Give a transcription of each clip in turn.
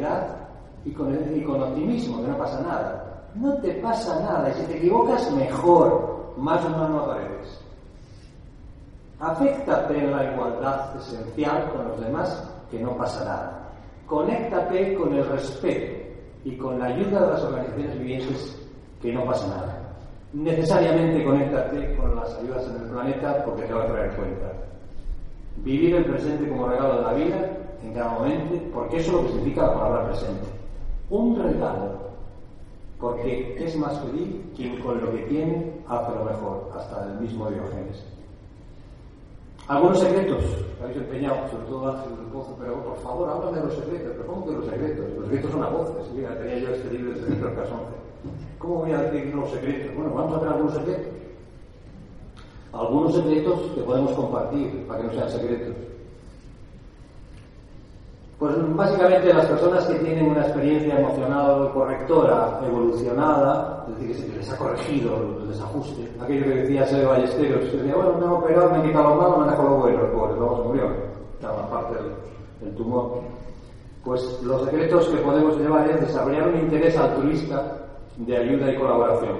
serenidad y con, y con optimismo, que no pasa nada. No te pasa nada, y si te equivocas, mejor, más humano apareces. Aféctate en la igualdad esencial con los demás, que no pasa nada. Conéctate con el respeto y con la ayuda de las organizaciones vivientes, que no pasa nada. Necesariamente conéctate con las ayudas en el planeta porque te va a traer cuenta. Vivir el presente como regalo de la vida porque eso es lo que significa la palabra presente. Un regalo, porque es más feliz quien con lo que tiene hace lo mejor, hasta el mismo Diógenes. Algunos secretos habéis empeñado, sobre todo Ángel del Pozo, pero por favor, háblame de los secretos. ¿Pero cómo que los secretos? Los secretos son a voces. Mira, tenía yo este libro de secretos casonce. ¿Cómo voy a decir los secretos? Bueno, vamos a ver algunos secretos. Algunos secretos que podemos compartir para que no sean secretos. Pues básicamente las personas que tienen una experiencia emocional correctora, evolucionada, es decir, que se les ha corregido el desajuste, aquello que decía Sebe Ballesteros, que decía, bueno, me han operado, me han quitado lo malo, me han dejado lo bueno, pues luego se murió, estaba parte del, del tumor. Pues los secretos que podemos llevar es desarrollar un interés altruista de ayuda y colaboración.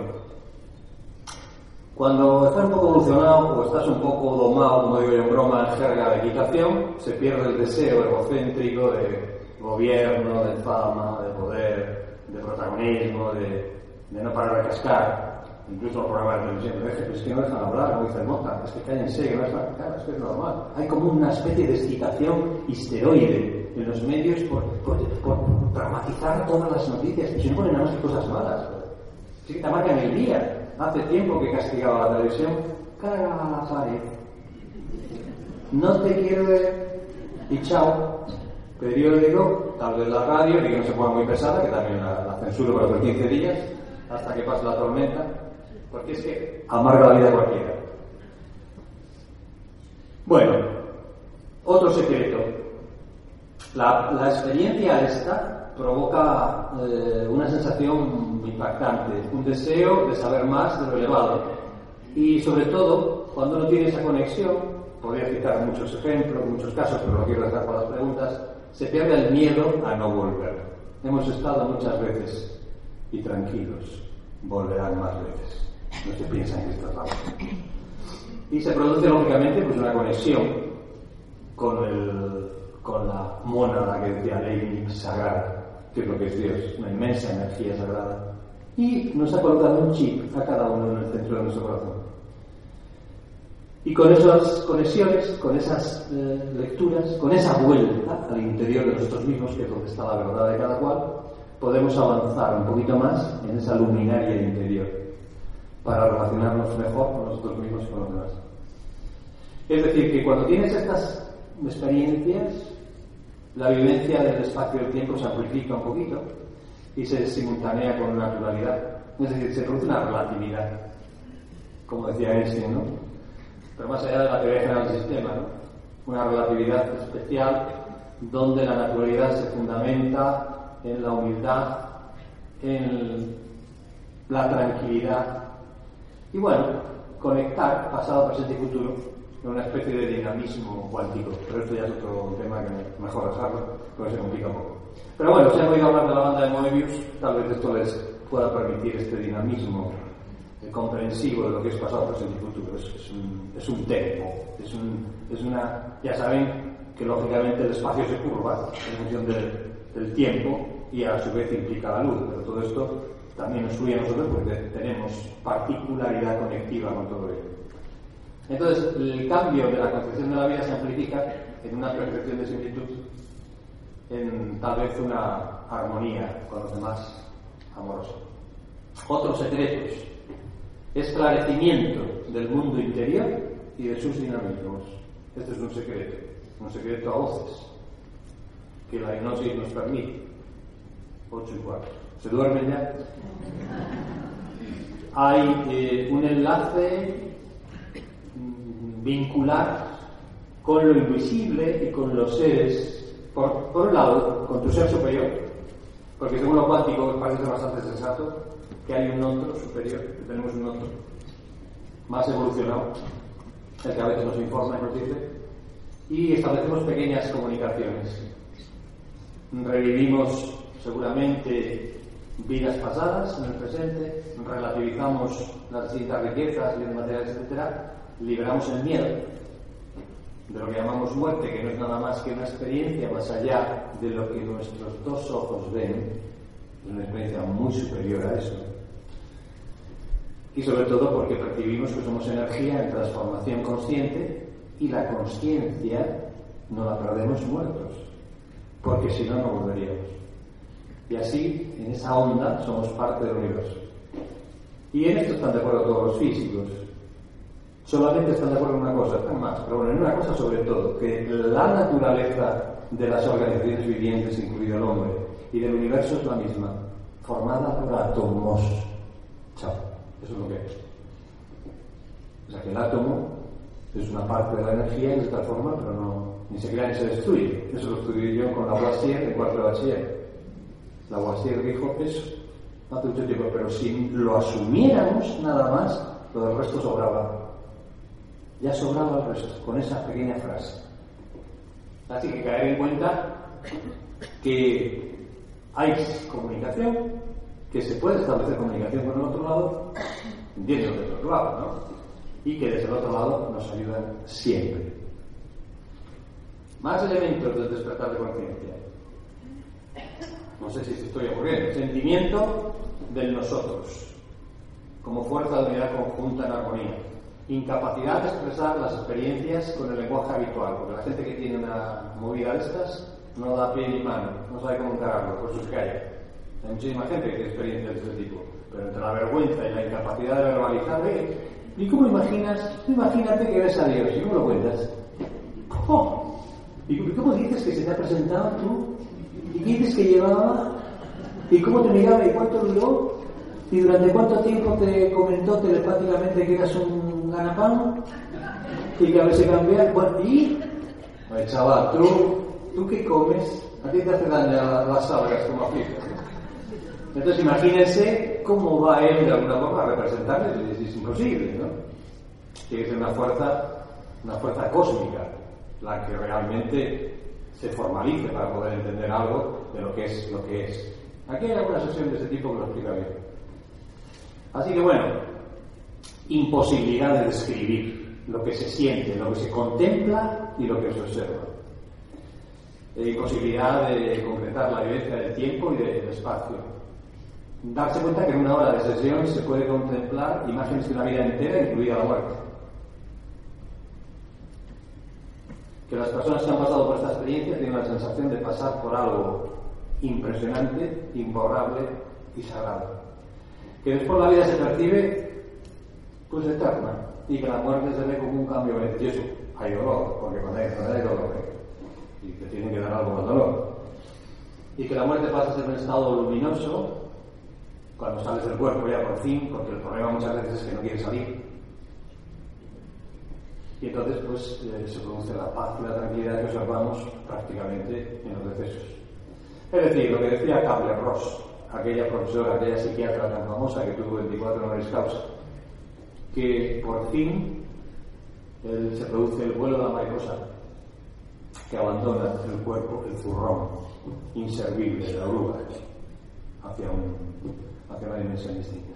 Cuando estás un poco evolucionado o estás un poco domado, como digo yo en broma, en jerga de equitación, se pierde el deseo egocéntrico de gobierno, de fama, de poder, de protagonismo, de, de no parar de cascar. Incluso los programas de televisión, pero es que no dejan hablar, como dice Mota, es que cállense, que no es claro, es que es normal. Hay como una especie de excitación histeroide en los medios por, por, por dramatizar todas las noticias, y se ponen nada más que cosas malas. Sí que te marcan el día, hace tiempo que castigaba la televisión, cara a la pared. No te quiero ver y chao. Periódico, tal vez la radio, y que no se ponga muy pesada, que también la, la censuro por otros 15 días, hasta que pase la tormenta, porque es que amarga la vida cualquiera. Bueno, otro secreto. La, la experiencia esta provoca eh, una sensación impactante, un deseo de saber más de lo elevado. Y sobre todo, cuando uno tiene esa conexión, podría citar muchos ejemplos, muchos casos, pero no quiero dejar para las preguntas, se pierde el miedo a no volver. Hemos estado muchas veces y tranquilos, volverán más veces. No se piensan que está mal. Y se produce lógicamente pues una conexión con, el, con la mónada que decía Leibniz sagrada, que es lo que es Dios, una inmensa energía sagrada. Y nos ha colocado un chip a cada uno en el centro de nuestro corazón. Y con esas conexiones, con esas eh, lecturas, con esa vuelta al interior de nosotros mismos, que es donde está la verdad de cada cual, podemos avanzar un poquito más en esa luminaria interior para relacionarnos mejor con nosotros mismos y con los demás. Es decir, que cuando tienes estas experiencias, la vivencia del espacio y del tiempo se amplifica un poquito y se simultanea con naturalidad. Es decir, se produce una relatividad, como decía Einstein, ¿no? Pero más allá de la teoría general del sistema, ¿no? Una relatividad especial donde la naturalidad se fundamenta en la humildad, en la tranquilidad y bueno, conectar pasado, presente y futuro en una especie de dinamismo cuántico. Pero esto ya es otro tema que mejor dejarlo, porque se complica un poco. Pero bueno, si han oído hablar de la banda de Moebius, tal vez esto les pueda permitir este dinamismo comprensivo de lo que es pasado, presente y futuro. Es, es, un, es un tempo, es, un, es una... Ya saben que lógicamente el espacio se curva en función del tiempo y a su vez implica la luz, pero todo esto también nos fluye a nosotros porque tenemos particularidad conectiva con todo ello. Entonces, el cambio de la concepción de la vida se amplifica en una percepción de similitud, en tal vez una armonía con los demás amorosos. Otros secretos, esclarecimiento del mundo interior y de sus dinamismos. Este es un secreto, un secreto a voces, que la hipnosis nos permite. 8 y 4. ¿Se duermen ya? Hay eh, un enlace vincular con lo invisible y con los seres, por, por un lado, con tu ser superior, porque según lo cuántico parece bastante sensato que hay un otro superior, que tenemos un otro más evolucionado, el que a veces nos informa y nos dice, y establecemos pequeñas comunicaciones. revivimos seguramente vidas pasadas en el presente, relativizamos las distintas riquezas, bienes materiales, etc., liberamos el miedo de lo que llamamos muerte, que no es nada más que una experiencia más allá de lo que nuestros dos ojos ven, es una experiencia muy superior a eso. Y sobre todo porque percibimos que somos energía en transformación consciente y la conciencia no la perdemos muertos, porque si no, no volveríamos. Y así, en esa onda, somos parte del universo. Y en esto están de acuerdo todos los físicos. Solamente están de acuerdo en una cosa, están más, pero bueno, en una cosa sobre todo, que la naturaleza de las organizaciones vivientes, incluido el hombre, y del universo es la misma, formada por átomos. Chao, eso es lo que es. O sea que el átomo es una parte de la energía en esta forma, pero no, ni se crea ni se destruye. Eso lo estudié yo con la Lavoisier en cuarto de bachiller. Lavoisier dijo eso hace mucho tiempo, pero si lo asumiéramos nada más, lo del resto sobraba. Ya sobraba el resto, con esa pequeña frase. Así que caer en cuenta que hay comunicación, que se puede establecer comunicación con el otro lado, desde el otro lado, ¿no? Y que desde el otro lado nos ayudan siempre. Más elementos del despertar de conciencia. No sé si estoy ocurriendo. Sentimiento del nosotros, como fuerza de unidad conjunta en armonía incapacidad de expresar las experiencias con el lenguaje habitual, porque la gente que tiene una movida de estas no da pie ni mano, no sabe cómo encararlo, por eso se calla. Hay muchísima gente que tiene experiencias de este tipo, pero entre la vergüenza y la incapacidad de verbalizar, ¿eh? ¿y cómo imaginas? Imagínate que ves a Dios, ¿y cómo lo cuentas? ¿Cómo? ¿Y cómo dices que se te ha presentado tú? ¿Y qué dices que llevaba? ¿Y cómo te miraba y cuánto duró? ¿Y durante cuánto tiempo te comentó telepáticamente que eras un ganapán y que a veces cambiar. Bueno, y. chaval, tú, tú qué comes, a ti te hace daño las algas como aflicas. Entonces imagínense cómo va él de alguna forma a representarle, es, imposible, ¿no? Tiene que ser una fuerza, una fuerza cósmica la que realmente se formalice para poder entender algo de lo que es lo que es. Aquí hay alguna sesión de ese tipo que lo explica bien. Así que bueno, imposibilidad de describir lo que se siente, lo que se contempla y lo que se observa. Imposibilidad de concretar la vivencia del tiempo y del espacio. Darse cuenta que en una hora de sesión se puede contemplar imágenes de una vida entera, incluida la muerte. Que las personas que han pasado por esta experiencia tienen la sensación de pasar por algo impresionante, imborrable y sagrado. Que después la vida se percibe pues eterna y que la muerte se ve como un cambio beneficioso. Hay dolor, porque cuando hay dolor hay dolor y te tiene que dar algo de dolor. Y que la muerte pasa a ser un estado luminoso cuando sales del cuerpo ya por fin, porque el problema muchas veces es que no quieres salir. Y entonces pues eh, se produce la paz y la tranquilidad que observamos prácticamente en los decesos. Es decir, lo que decía Cable Ross, aquella profesora, aquella psiquiatra tan famosa que tuvo 24 honoris causa, que por fin se produce el vuelo de la mariposa que abandona el cuerpo, el zurrón inservible de la oruga hacia, un, hacia una dimensión distinta.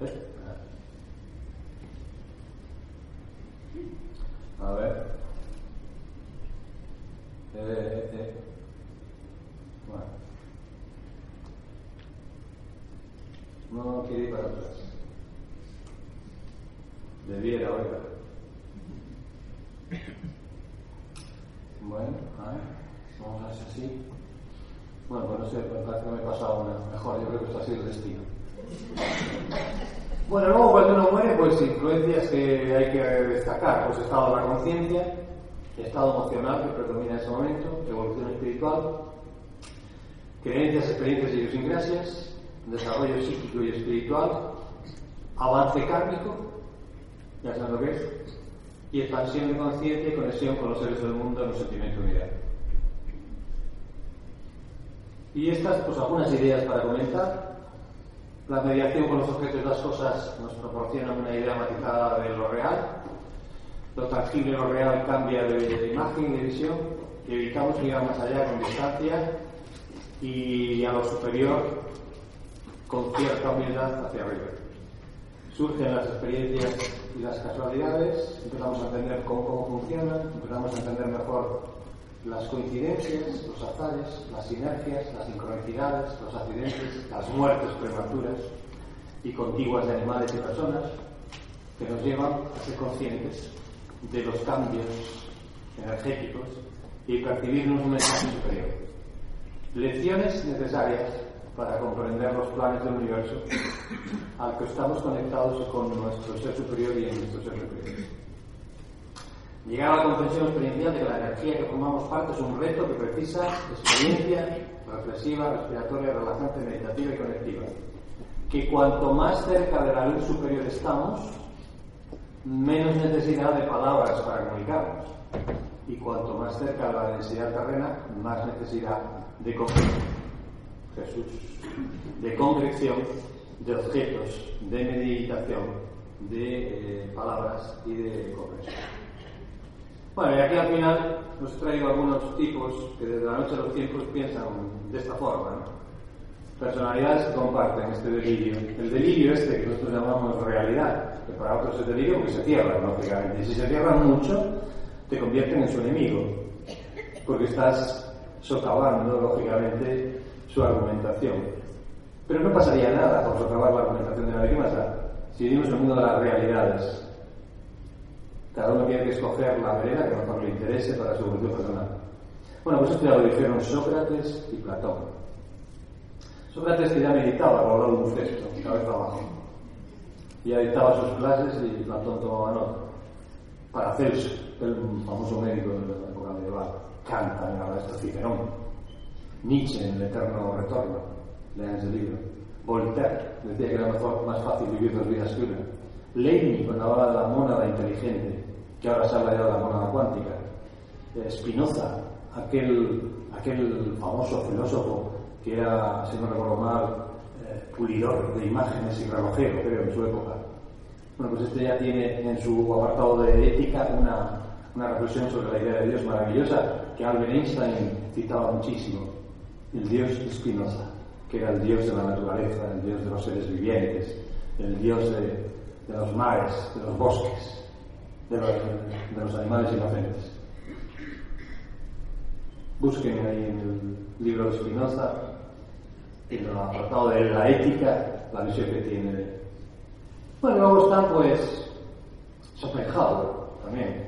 ¿Eh? A ver. Eh, eh. Bueno. No quiere ir para atrás. Debiera, oiga. Bueno, a ver, vamos a hacer así. Bueno, pues no sé, parece que me he pasado una. Mejor, yo creo que esto ha sido el destino. Bueno, luego cuando uno muere, pues influencias que hay que destacar, pues estado de la conciencia, estado emocional que predomina en ese momento, evolución espiritual, creencias, experiencias y idiosincrasias, desarrollo psíquico y espiritual, avance kármico, ya saben lo que es, y expansión de conciencia y conexión con los seres del mundo en un sentimiento de unidad. Y estas, pues algunas ideas para comentar. La mediación con los objetos de las cosas nos proporciona una idea matizada de lo real. Lo tangible y lo real cambia de, imagen y de visión. que evitamos ir más allá con distancia y a lo superior con cierta humildad hacia arriba. Surgen las experiencias y las casualidades, empezamos a entender cómo, cómo funcionan, empezamos a entender mejor las coincidencias, los azares, las sinergias, las sincronicidades, los accidentes, las muertes prematuras y contiguas de animales y personas que nos llevan a ser conscientes de los cambios energéticos y percibirnos un mensaje superior. Lecciones necesarias para comprender los planes del universo al que estamos conectados con nuestro ser superior y en nuestro ser superior. Llegar a la comprensión experiencial de que la energía que formamos parte es un reto que precisa experiencia reflexiva, respiratoria, relajante, meditativa y conectiva. Que cuanto más cerca de la luz superior estamos, menos necesidad de palabras para comunicarnos. Y cuanto más cerca de la densidad terrena, más necesidad de Jesús, de concreción de objetos, de meditación, de eh, palabras y de comprensión. Bueno, y aquí al final os traigo algunos tipos que desde la noche a los tiempos piensan de esta forma. Personalidades que comparten este delirio. El delirio este que nosotros llamamos realidad, que para otros es delirio porque se cierran, lógicamente. Y si se cierran mucho, te convierten en su enemigo, porque estás socavando, lógicamente, su argumentación. Pero no pasaría nada por socavar la argumentación de la víctima si vivimos en el mundo de las realidades. Cada uno tiene que escoger la vereda que mejor le interese para su evolución personal. Bueno, pues esto ya lo dijeron Sócrates y Platón. Sócrates que ya meditaba de un texto, cabeza abajo. Ya dictaba sus clases y Platón tomaba nota. Paracelso, el famoso médico de la época medieval, canta en la esto Cicerón. Nietzsche en el eterno retorno, lean ese libro. Voltaire decía que era mejor, más fácil vivir dos vidas que una. Leibniz cuando hablaba de la mónada inteligente, que ahora se habla ya de la mónada cuántica. Spinoza, aquel, aquel famoso filósofo que era, si no recuerdo mal, eh, pulidor de imágenes y relojero, creo, en su época. Bueno, pues este ya tiene en su apartado de ética una, una reflexión sobre la idea de Dios maravillosa que Albert Einstein citaba muchísimo. El Dios Spinoza, que era el Dios de la naturaleza, el Dios de los seres vivientes, el Dios de, de los mares, de los bosques, de los, de los animales inocentes. Busquen ahí en el libro de Spinoza, en el apartado de la ética, la visión que tiene. Bueno, luego está pues Schopenhauer también,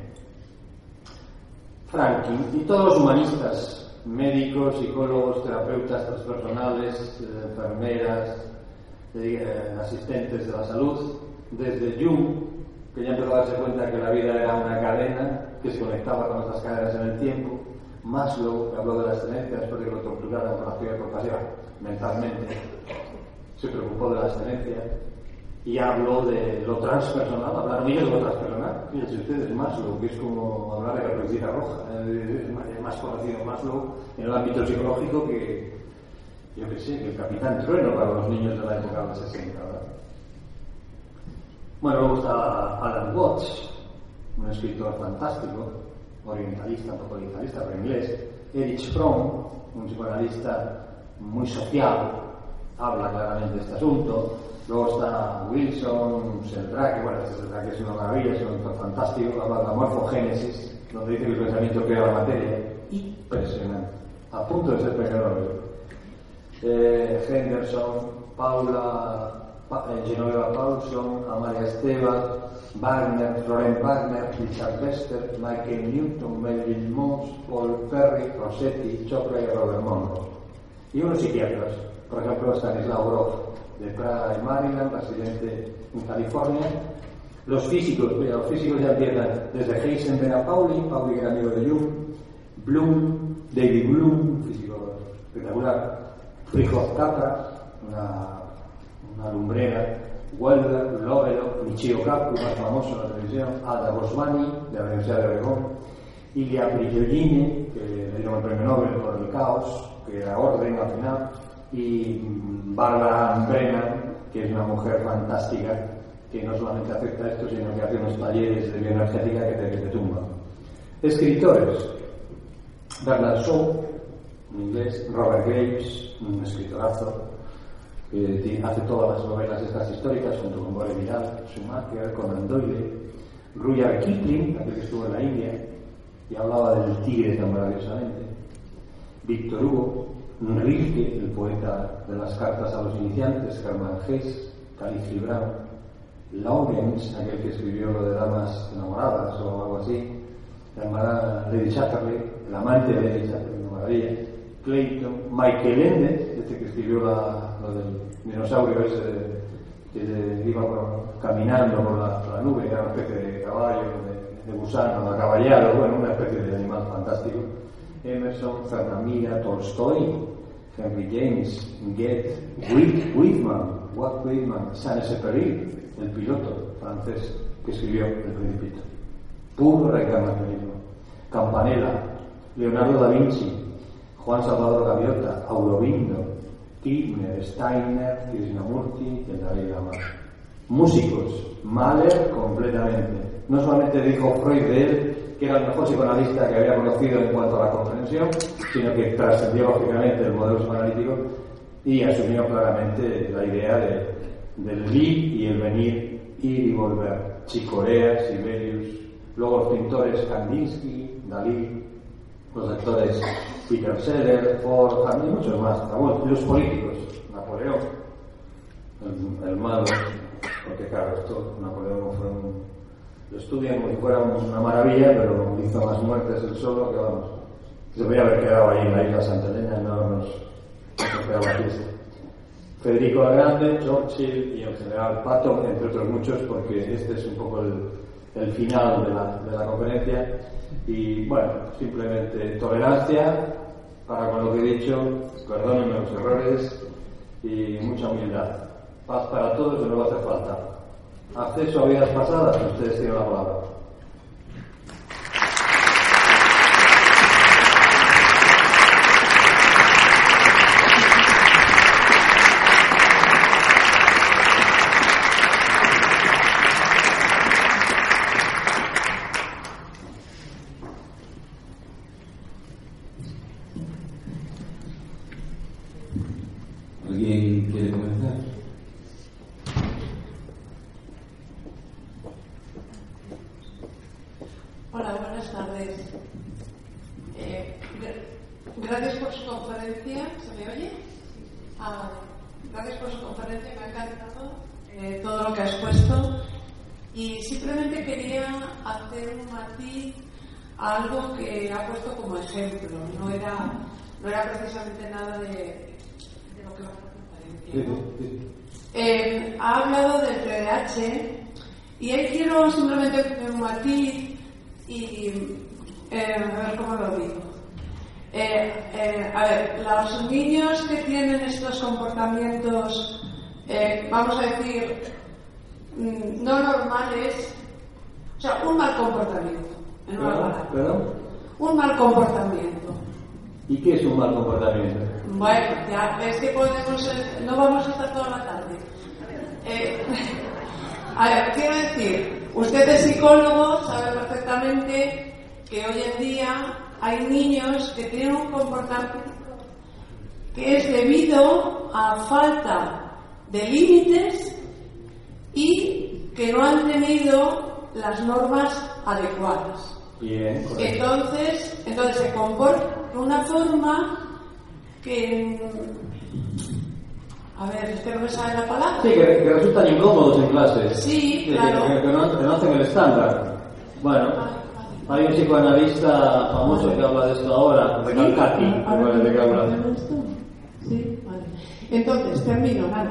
Franklin y todos los humanistas, médicos, psicólogos, terapeutas transpersonales, eh, enfermeras, eh, asistentes de la salud, desde Jung, que ya empezó a darse cuenta que la vida era una cadena que se conectaba con otras cadenas en el tiempo, Maslow, que habló de la excelencia después de que lo torturaran por la teoría compasiva mentalmente, se preocupó de la excelencia y habló de lo transpersonal, hablaron ellos de lo transpersonal, fíjense ustedes, Maslow, que es como hablar de la pelucita roja, es más conocido Maslow en el ámbito psicológico que, yo qué sé, que el capitán trueno para los niños de la época de los 60, ¿verdad? Bueno, luego está Alan Watts, un escritor fantástico, orientalista, un poco orientalista, pero inglés. Erich Fromm, un psicoanalista muy social, habla claramente de este asunto. Luego está Wilson, Sheldrake, bueno, este Sheldrake es una maravilla, es un fantástico, la morfogénesis, donde dice que el pensamiento crea la materia. Impresionante, a punto de ser premio eh, Henderson, Paula eh, Genoveva Paulson, Amalia Esteva, Wagner, Florent Wagner, Richard Wester, Michael Newton, Melvin Moss, Paul Perry, Rossetti, Chopra y Robert Monroe. Y unos psiquiatras, por ejemplo Stanislaw Grof, de Praga y Maryland, residente en California. Los físicos, mira, los físicos ya empiezan. Desde Heisenberg a Pauli, Pauli que era amigo de Jung, Bloom, David Bloom, físico espectacular, Frijov Capra, una, una lumbrera, Welder, Lovelo, Michio Kaku, más famoso en la televisión, Ada Bosmani, de la Universidad de Oregón, Ilia Prigiogine, que le dieron el premio Nobel por el caos, que era orden al final, y Barbara Brennan, que es una mujer fantástica, que no solamente acepta esto, sino que hace unos talleres de bioenergética que te, que te tumban. Escritores. Bernard Shaw, en inglés, Robert Graves, un escritorazo, que hace todas las novelas estas históricas junto con Gore Vidal, Schumacher, Conan Doyle, Rudyard Kipling, aquel que estuvo en la India y hablaba del tigre tan maravillosamente, Víctor Hugo, Rilke, el poeta de las cartas a los iniciantes, Hermann Hesse, Khalil Gibran, Lawrence, aquel que escribió lo de damas enamoradas o algo así, la hermana Lady Chatterley, el amante de Lady Chatterley, una maravilla, Clayton, Michael Ende, este que escribió la, lo del dinosaurio ese de, que iba caminando por la, nube, era una especie de caballo, de, de gusano, acaballado, bueno, una especie de animal fantástico. Emerson, Fernamira, Tolstoy, Henry James, Goethe, Whitman, Watt Whitman, Saint-Exupéry, el piloto francés que escribió El Principito. Puro reencarnacionismo. Campanella, Leonardo da Vinci, Juan Salvador Gaviota, Aurobindo, Kirchner, Steiner, Krishnamurti, el Dalai Lama. Músicos, Mahler completamente. No solamente dijo Freud de él que era el mejor psicoanalista que había conocido en cuanto a la comprensión, sino que trascendió lógicamente el modelo psicoanalítico y asumió claramente la idea de, del ir y el venir, ir y volver. Chicorea, Sibelius, luego los pintores Kandinsky, Dalí, los actores Peter Seller, Ford, y muchos más. y los políticos, Napoleón, el, el malo, porque claro, esto, Napoleón fue un lo estudian como si fuera una maravilla, pero hizo más muertes el solo que vamos. Se podría haber quedado ahí en la isla Santa Elena, no nos, quedaba. Federico la Grande, Churchill y en general Pato, entre otros muchos, porque este es un poco el, el final de la, de la conferencia. Y bueno, simplemente tolerancia para con lo que he dicho, perdónenme los errores y mucha humildad. Paz para todos, que no va a hacer falta acceso a vidas pasadas, ustedes tienen la palabra. ¿Y qué es un mal comportamiento? Bueno, ya es que podemos, no vamos a estar toda la tarde. Eh, a ver, quiero decir, usted es psicólogo, sabe perfectamente que hoy en día hay niños que tienen un comportamiento que es debido a falta de límites y que no han tenido las normas adecuadas. Bien, entonces, entonces se comporta de una forma que a ver, espero que sabe la palabra. Sí, que, resultan incómodos en clase. Sí, claro. Que, no, hacen el estándar. Bueno, hay un psicoanalista famoso que habla de esto ahora, de Calcati, de que habla. Sí, vale. Entonces, termino, vale.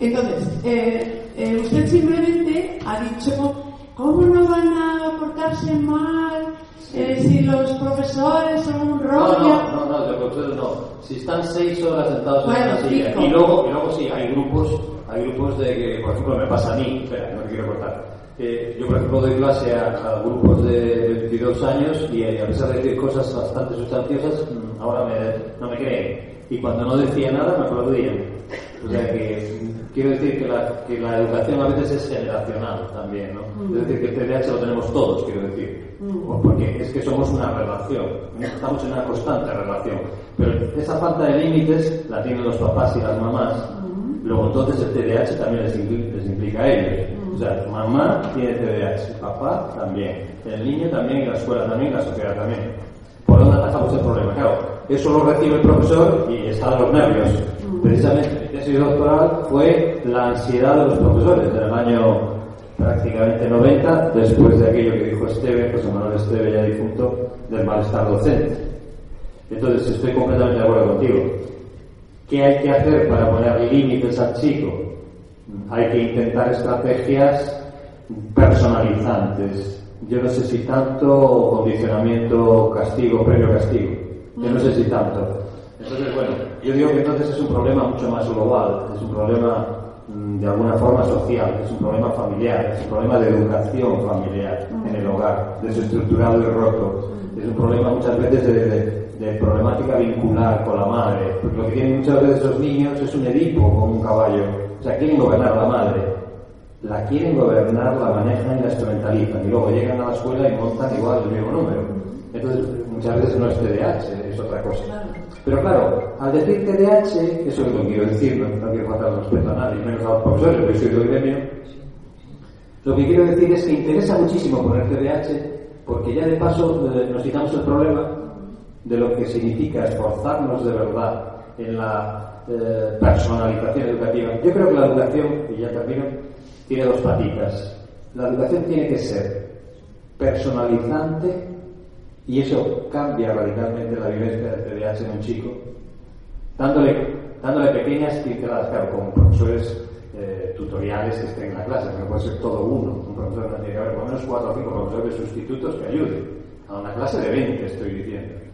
Entonces, eh, eh, usted simplemente ha dicho, ¿cómo no van a portarse mal eh, si los profesores son un rollo? No, no, no, los profesores no. Si están seis horas sentados en la silla. Y luego, y luego sí, hay grupos, hay grupos de que, por ejemplo, me pasa a mí, espera, no me quiero cortar. yo, por ejemplo, doy clase a, grupos de 22 años y a pesar de decir cosas bastante sustanciosas, mm, ahora me, no me creen y cuando no decía nada me aplaudían. O sea que quiero decir que la, que la educación a veces es generacional también, ¿no? Es decir, que el TDAH lo tenemos todos, quiero decir. Porque es que somos una relación, estamos en una constante relación. Pero esa falta de límites la tienen los papás y las mamás. Luego entonces el TDAH también les implica, les implica a ellos. O sea, mamá tiene TDAH, papá también, el niño también, y la escuela también, y la sociedad también. ¿Por dónde atacamos el problema? Claro, eso lo recibe el profesor y está de los nervios. Precisamente mi tesis doctoral fue la ansiedad de los profesores en el año prácticamente 90, después de aquello que dijo Esteve, José Manuel Esteve ya difunto, del malestar docente. Entonces estoy completamente de acuerdo contigo. ¿Qué hay que hacer para poner límites al chico? Hay que intentar estrategias personalizantes. Yo no sé si tanto condicionamiento, castigo, premio castigo. Yo no sé si tanto. Entonces, bueno, yo digo que entonces es un problema mucho más global, es un problema mm, de alguna forma social, es un problema familiar, es un problema de educación familiar en el hogar, desestructurado y roto. Es un problema muchas veces de, de problemática vincular con la madre. Porque lo que tienen muchas veces los niños es un Edipo como un caballo. O sea, quieren gobernar la madre. La quieren gobernar, la manejan y la instrumentalizan. Y luego llegan a la escuela y montan igual el mismo número. Entonces, muchas veces no es TDAH, es otra cosa. Pero claro, al decir TDAH, eso es lo que quiero decir, no, quiero faltar respeto a nadie, menos a los profesores, porque soy del gremio. Lo que quiero decir es que interesa muchísimo poner TDAH, porque ya de paso eh, nos quitamos el problema de lo que significa esforzarnos de verdad en la eh, personalización educativa. Yo creo que la educación, y ya termino, tiene dos patitas. La educación tiene que ser personalizante y eso cambia radicalmente la vivencia del TDAH en un chico, dándole, dándole pequeñas pinceladas, claro, como profesores eh, tutoriales que estén en la clase, no puede ser todo uno. Un profesor tiene que haber por lo menos cuatro o cinco profesores sustitutos que ayuden. A una clase de 20 estoy diciendo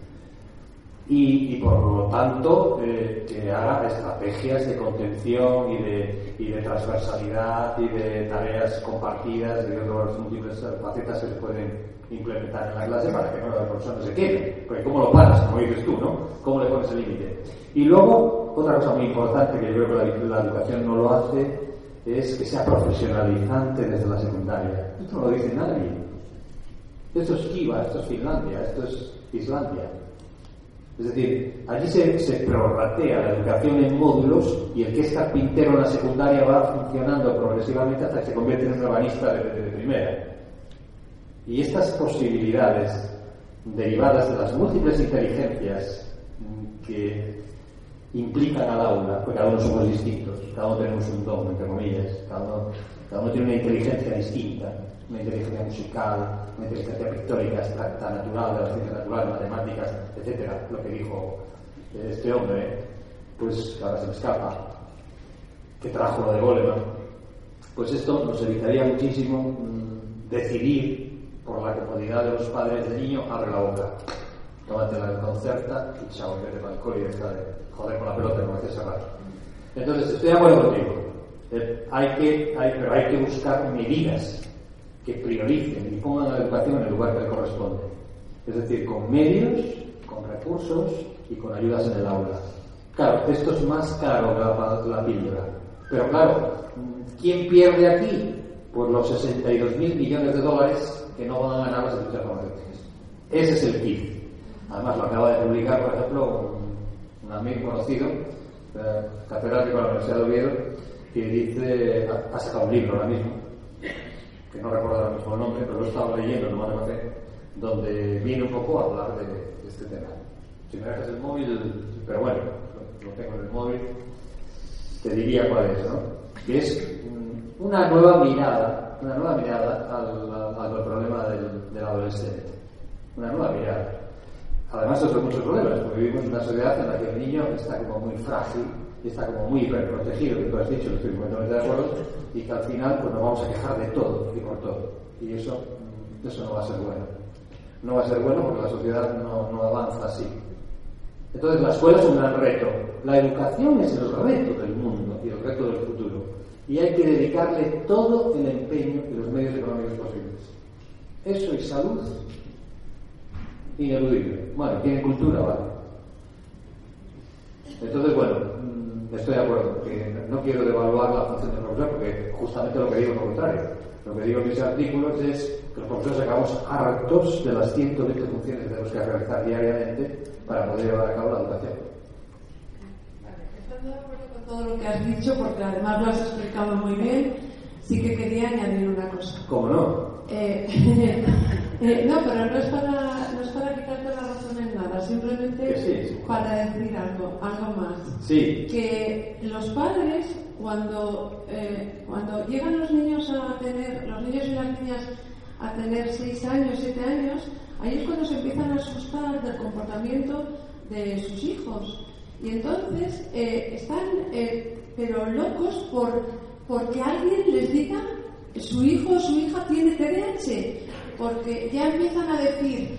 y, por lo tanto eh, que haga estrategias de contención y de, y de, transversalidad y de tareas compartidas de otras múltiples facetas que se pueden implementar en la clase para que no la persona se quede. Porque ¿cómo lo paras? Como dices tú, ¿no? ¿Cómo le pones el límite? Y luego, otra cosa muy importante que yo creo que la, la, educación no lo hace es que sea profesionalizante desde la secundaria. Esto no lo dice nadie. Esto es Kiva, esto es Finlandia, esto es Islandia. Es decir, allí se, prorratea la educación en módulos y el que es carpintero en la secundaria va funcionando progresivamente hasta que se convierte en un urbanista de, de, primera. Y estas posibilidades derivadas de las múltiples inteligencias que implican al aula, porque cada uno somos distintos, cada uno tenemos un don, entre comillas, cada uno, cada uno tiene una inteligencia distinta, una inteligencia musical, una inteligencia pictórica, abstracta, natural, de las ciencias naturales, matemáticas, etcétera, lo que dijo este hombre, pues ahora se me escapa, que trajo lo de Goleman, pues esto nos evitaría muchísimo mmm, decidir por la comodidad de los padres del niño, abre la boca, tómate la concerta y chao, que te y deja de joder con la pelota como hace cerrar. Entonces, estoy de acuerdo contigo. Hay que, hay, pero hay que buscar medidas que prioricen y pongan la educación en el lugar que le corresponde. Es decir, con medios, con recursos y con ayudas en el aula. Claro, esto es más caro la, la píldora. Pero claro, ¿quién pierde aquí? Pues los 62 mil millones de dólares que no van a ganar las industrias farmacéuticas. Ese es el kit. Además, lo acaba de publicar, por ejemplo, un, un amigo conocido, eh, catedrático de la Universidad de Oviedo, que dice, ha, sacado un libro ahora mismo, que no recuerdo ahora mismo el nombre, pero lo he estado leyendo, no me café, donde viene un poco a hablar de, de, este tema. Si me dejas el móvil, pero bueno, lo, lo tengo en el móvil, te diría cuál es, ¿no? Que es una nueva mirada, una nueva mirada al, al, al problema del, del, adolescente. Una nueva mirada. Además, otros muchos problemas, porque vivimos en una sociedad en la que el niño está como muy frágil y está como muy hiperprotegido, que tú has dicho, estoy completamente de acuerdo, y que al final pues nos vamos a quejar de todo y por todo. Y eso, eso no va a ser bueno. No va a ser bueno porque la sociedad no, no avanza así. Entonces la escuela es un gran reto. La educación es el reto del mundo y el reto del futuro. Y hay que dedicarle todo el empeño y los medios económicos posibles. Eso es salud ineludible. Bueno, tiene cultura, vale. Entonces, bueno, mm, estoy de acuerdo, que no quiero devaluar la función del profesor, porque justamente lo que digo es lo contrario. Lo que digo en mis artículos es que los profesores acabamos hartos de las 120 funciones que tenemos que realizar diariamente para poder llevar a cabo la educación. Estoy de acuerdo con todo lo que has dicho, porque además lo has explicado muy bien. Sí que quería añadir una cosa. ¿Cómo no? Eh, eh, no, pero no es, para, no es para quitarte la razón en nada, simplemente sí, sí. para decir algo, algo más. Sí, Que los padres, cuando, eh, cuando llegan los niños a tener, los niños y las niñas a tener 6 años, 7 años, ahí es cuando se empiezan a asustar del comportamiento de sus hijos. Y entonces eh, están, eh, pero locos por porque alguien les diga su hijo o su hija tiene TDAH, porque ya empiezan a decir,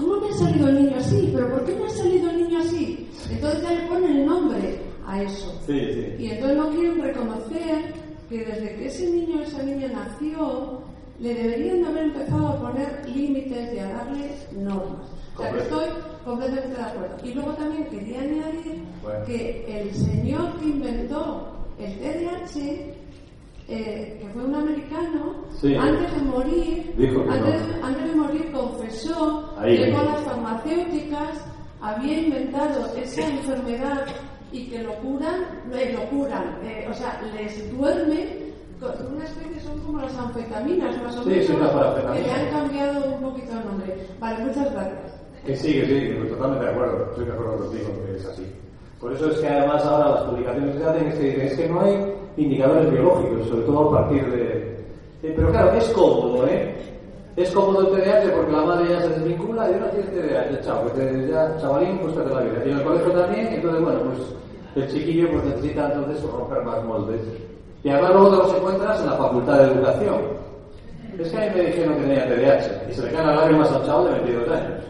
¿cómo me ha salido el niño así? ¿Pero por qué me ha salido el niño así? Entonces ya le ponen el nombre a eso. sí, sí. Y entonces no quieren reconocer que desde que ese niño o esa niña nació, le deberían de haber empezado a poner límites y a darle normas. O sea, que estoy completamente de acuerdo. Y luego también quería añadir Bueno. que el señor que inventó el TDAH, eh, que fue un americano, Sí. antes de morir, Dijo que antes, no. antes de morir confesó Ahí. que con las farmacéuticas había inventado esa enfermedad y que lo curan, eh, lo curan, eh, o sea, les duermen con una especie, son como las anfetaminas más o menos, sí, que le han cambiado un poquito el nombre. Vale, muchas gracias. Que sí, que sí, totalmente de acuerdo. Estoy de acuerdo contigo que es así. Por eso es que además ahora las publicaciones que se hacen es que es que no hay indicadores biológicos, sobre todo a partir de... Eh, pero claro, es cómodo, ¿eh? Es cómodo el TDAH porque la madre ya se desvincula y ahora tiene TDAH, chao, que te- ya, chavalín, pues te la vida. Y en el colegio también, entonces bueno, pues el chiquillo pues necesita entonces romper más moldes. Y además luego te los encuentras en la facultad de educación. Es que a mí me dijeron que tenía TDAH y se le caen las lágrimas a un chaval de 22 años.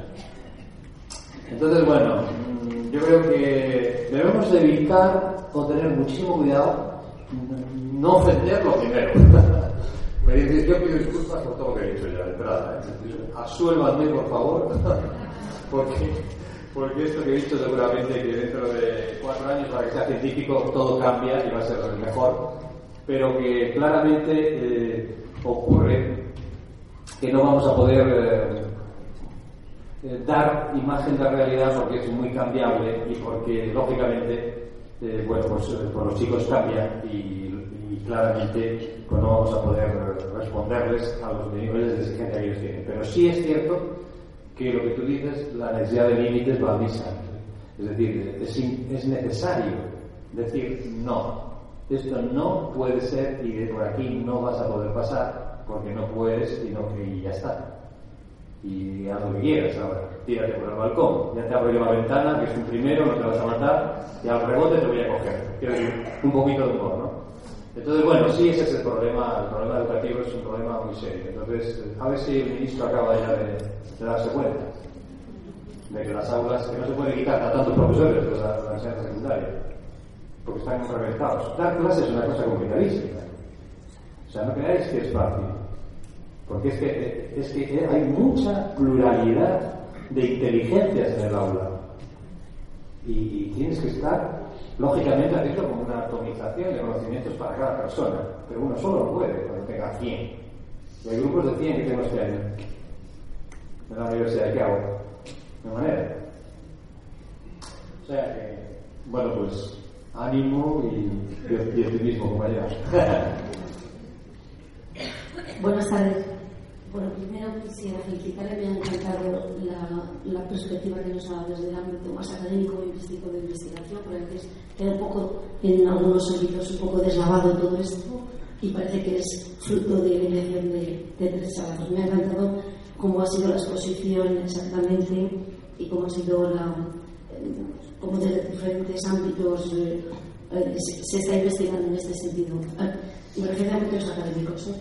Entonces, bueno, yo creo que debemos de evitar o tener muchísimo cuidado, no ofenderlo primero. Pedir- yo pido disculpas por todo lo que he dicho ya, de entrada. ¿eh? Asuélvanme, por favor, porque, porque esto que he dicho seguramente que dentro de cuatro años, para que sea científico, todo cambia y va a ser mejor, pero que claramente eh, ocurre que no vamos a poder eh, dar imagen de realidad porque es muy cambiable y porque lógicamente eh, bueno pues, los chicos cambian y, claramente pues no vamos a poder responderles a los niveles de exigencia que ellos tienen. Pero sí es cierto que lo que tú dices la necesidad de límites va a es decir es necesario decir no. Esto no puede ser y de por aquí no vas a poder pasar porque no puedes y, no, y ya está y haz lo que quieras ahora. Tírate por el balcón, ya te abro yo la ventana, que es un primero, no te vas a matar, y al rebote te voy a coger. Quiero decir, un poquito de humor, ¿no? Entonces, bueno, sí, ese es el problema, el problema educativo es un problema muy serio. Entonces, a ver si el ministro acaba ya de, de darse cuenta de que las aulas, que no se puede quitar a tantos profesores de la, la enseñanza secundaria, porque están reventados. Dar clases es una cosa complicadísima. O sea, no creáis que es fácil. Porque es que, es que hay mucha pluralidad de inteligencias en el aula. Y, tienes que estar, lógicamente, haciendo como una atomización de conocimientos para cada persona. Pero uno solo puede cuando tenga 100. Y hay grupos de 100 que tengo este año. En la universidad, ¿qué hago? De manera. O sea que, bueno, pues ánimo y, y optimismo, compañeros. Buenas tardes. Bueno, primero quisiera felicitarle, me ha encantado la, perspectiva que nos ha dado desde el ámbito más académico investigativo de investigación, porque a veces queda un poco, en algunos ámbitos, un poco deslavado todo esto y parece que es fruto de mediación de, de tres sábados. Me ha encantado cómo ha sido la exposición exactamente y cómo ha sido la, cómo desde diferentes ámbitos eh, eh, se, está investigando en este sentido. Ah, Me refiero a ámbitos académicos. ¿eh?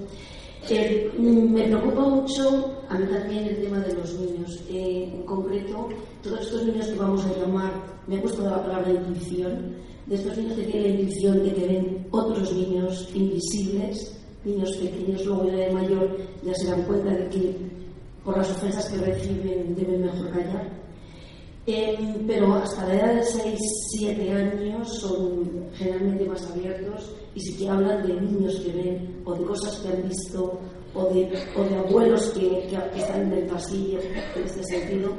Mm, me preocupa mucho a mí también el tema de los niños. Eh, en concreto, todos estos niños que vamos a llamar, me he puesto la palabra intuición, de estos niños que tienen la intuición de que ven otros niños invisibles, niños pequeños, luego ya de mayor ya se dan cuenta de que por las ofensas que reciben deben mejor callar. Em, pero hasta la edad de 6, 7 años son generalmente más abiertos y si que hablan de niños que ven o de cosas que han visto o de, o de abuelos que, que, están en el pasillo en este sentido.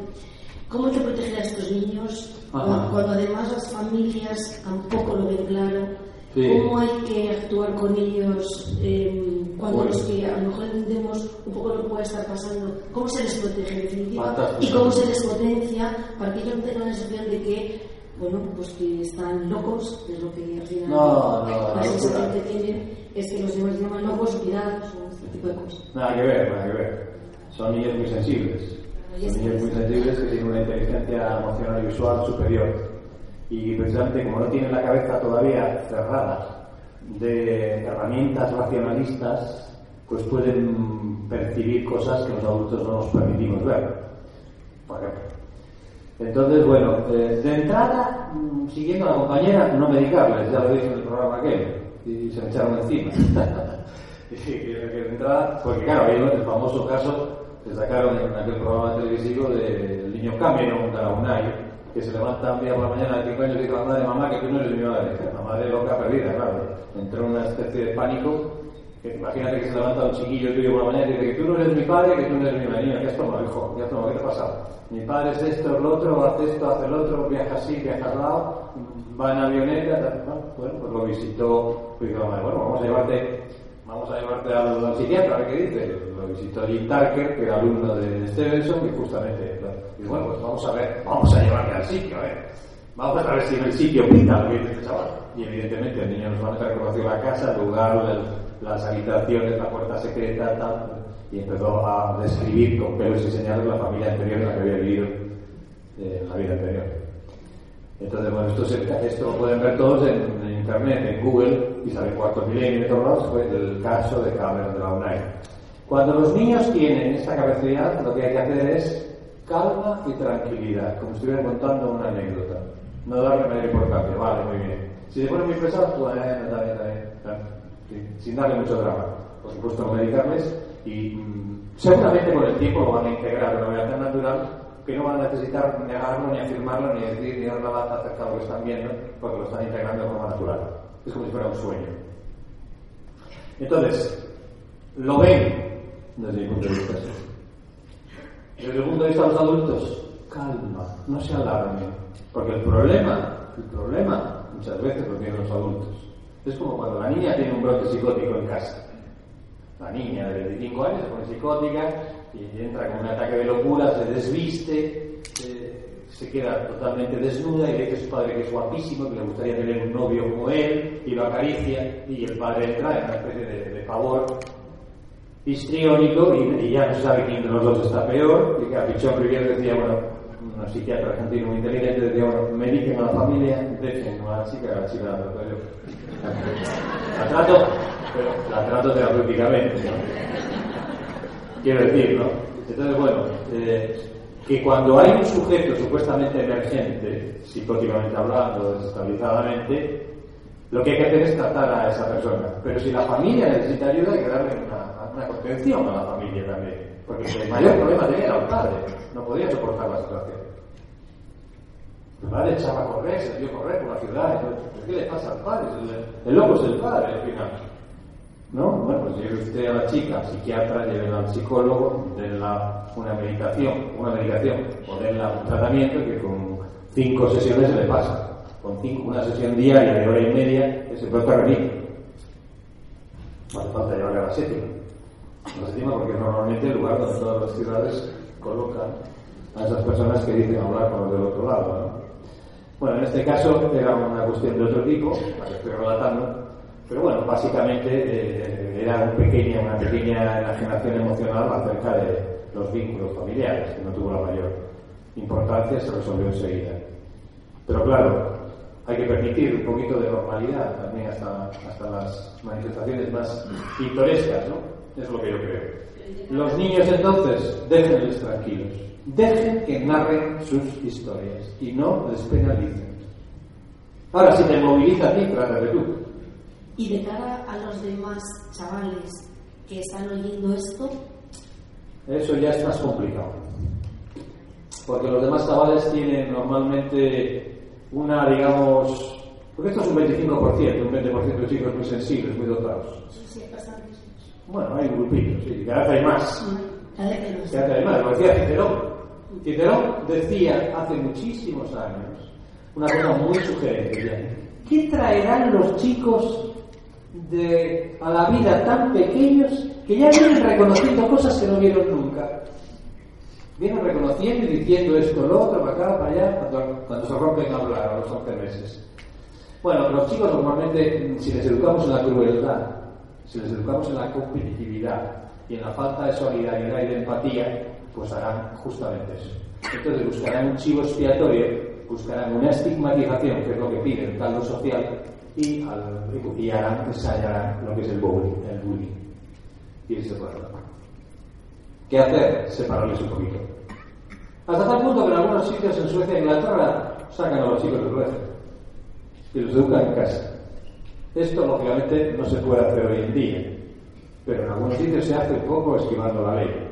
¿Cómo hay que proteger a estos niños cuando, además las familias tampoco lo ven claro? ¿Cómo hay que actuar con ellos eh, cuando los que a lo mejor entendemos un poco lo que puede estar pasando? ¿Cómo se les protege en definitiva? ¿Y cómo se les potencia para que ellos no tengan la sensación de que, bueno, pues que están locos, que es lo que al final no, no, la sensación que tienen es que los demás llaman locos, pirados o este tipo de cosas? Nada que ver, nada que ver. Son niños muy sensibles. Son niños muy sensibles que tienen una inteligencia emocional y visual superior y precisamente como no tienen la cabeza todavía cerrada de herramientas racionalistas, pues pueden percibir cosas que los adultos no nos permitimos ver. Por ejemplo. Entonces, bueno, eh, de entrada, mm, siguiendo a la compañera, no medicarles, ya lo dije en el programa aquel, y se echaron encima. de entrada, porque claro, hay el famoso caso que sacaron en aquel programa televisivo del niño Cameron de la UNAI, que se levanta un día por la mañana de 5 años y dice a la madre, mamá, que tú no eres mi madre. La madre loca perdida, claro. Entró en una especie de pánico. Que, imagínate que se levanta un chiquillo tuyo por la mañana y dice que tú no eres mi padre, que tú no eres mi madre. ¿Qué has tomado, hijo? ¿Qué has tomado? ¿Qué te pasa? Mi padre es esto, es lo otro, hace esto, hace lo otro, viaja así, viaja al lado, va en avioneta. Bueno, pues lo visitó, pues dijo bueno, vamos a llevarte vamos a llevarte al, psiquiatra, a ver qué dice. Lo visitó Jim Tarker, que era alumno de Stevenson, y justamente, y bueno, pues vamos a ver, vamos a llevarle al sitio, ver. Vamos a ver si en el sitio pinta lo que dice este chaval. Y evidentemente el niño nos va a reconoció la casa, el lugar, las habitaciones, la puerta secreta, tal, y empezó a describir con pelos y señales la familia anterior en la que había vivido eh, la vida anterior. Entonces, bueno, esto, esto lo pueden ver todos en, Internet, en Google, y y todos lados, fue el caso de Cameron UNAI. Cuando los niños tienen esta capacidad, lo que hay que hacer es calma y tranquilidad, como si estuvieran contando una anécdota. No darle mayor importancia, vale, muy bien. Si se ponen muy pesados, pues está bien, está bien, sin darle mucho drama. Por supuesto, no medicarles y mm, seguramente con el tiempo lo van a integrar de una manera tan natural no van a necesitar negarlo, ni afirmarlo, ni decir, ni dar la bata acerca de lo que están viendo, porque lo están integrando de forma natural. Es como si fuera un sueño. Entonces, lo ven desde mi punto de vista. Desde el punto de vista de los adultos, calma, no se alarmen. Porque el problema, el problema, muchas veces lo tienen los adultos. Es como cuando la niña tiene un brote psicótico en casa. La niña de 25 años se pone psicótica y entra con un ataque de locura, se desviste, se queda totalmente desnuda y dice a su padre que es guapísimo, que le gustaría tener un novio como él, y lo acaricia, y el padre entra en una especie de, de pavor histriónico y, ya no sabe quién de los dos está peor, y que a Pichón Rivier decía, bueno, un psiquiatra argentino muy inteligente decía, bueno, medicen a la familia, dejen a la chica, a la chica la. La trato, la trato terapéuticamente, Quiero decir, ¿no? Entonces, bueno, eh, que cuando hay un sujeto supuestamente emergente, psicóticamente hablando, desestabilizadamente, lo que hay que hacer es tratar a esa persona. Pero si la familia necesita ayuda, hay que darle una, una contención a la familia también. Porque el mayor problema tenía era el padre, no podía soportar la situación. El padre echaba a correr, se dio a correr por la ciudad. ¿Qué le pasa al padre? El, loco es el padre al final. ¿No? Bueno, pues lleve usted a la chica, psiquiatra, llévela al psicólogo, denla una medicación, una medicación, o denla un tratamiento que con cinco sesiones se le pasa. Con cinco, una sesión diaria de hora y media que se puede. No hace falta llevarle a la séptima. La séptima porque normalmente el lugar donde todas las ciudades colocan a esas personas que dicen hablar con los del otro lado. ¿no? Bueno, en este caso era una cuestión de otro tipo, la que estoy relatando, pero bueno, básicamente eh, era una pequeña, una pequeña enajenación emocional acerca de los vínculos familiares, que no tuvo la mayor importancia, se resolvió enseguida. Pero claro, hay que permitir un poquito de normalidad también hasta, hasta las manifestaciones más pintorescas, ¿no? Es lo que yo creo. Los niños entonces, déjenles tranquilos, dejen que narren sus historias y no les penalicen. Ahora, si te moviliza a ti, trata de tú. Y de cara a los demás chavales que están oyendo esto. Eso ya es más complicado. porque los demás chavales tienen normalmente una, digamos, porque esto es un 25%, un 20% de chicos muy sensibles, muy dotados. Sí, bastante. Bueno, hay grupitos, sí, cada vez hay más. Cada vez menos. Cada vez hay más, lo decía Cicerón. Cicerón decía hace muchísimos años una cosa muy sugerente. ¿Qué traerán los chicos de, a la vida tan pequeños que ya vienen reconociendo cosas que no vieron nunca? Vienen reconociendo y diciendo esto, lo otro, para acá, para allá, cuando, cuando se rompen a hablar a los 11 meses. Bueno, los chicos normalmente, si les educamos en la crueldad, si les educamos en la competitividad y en la falta de solidaridad y de empatía, pues harán justamente eso. Entonces buscarán un chivo expiatorio, buscarán una estigmatización, que es lo que pide el caldo social, y, al, y harán, ensayarán lo que es el bullying. El bullying. Y ese problema. ¿Qué hacer? Separarles un poquito. Hasta tal punto que en algunos sitios en Suecia e Inglaterra sacan a los chicos del colegio y los educan en casa. Esto, lógicamente, no se puede hacer hoy en día, pero en algunos sitios se hace poco esquivando la ley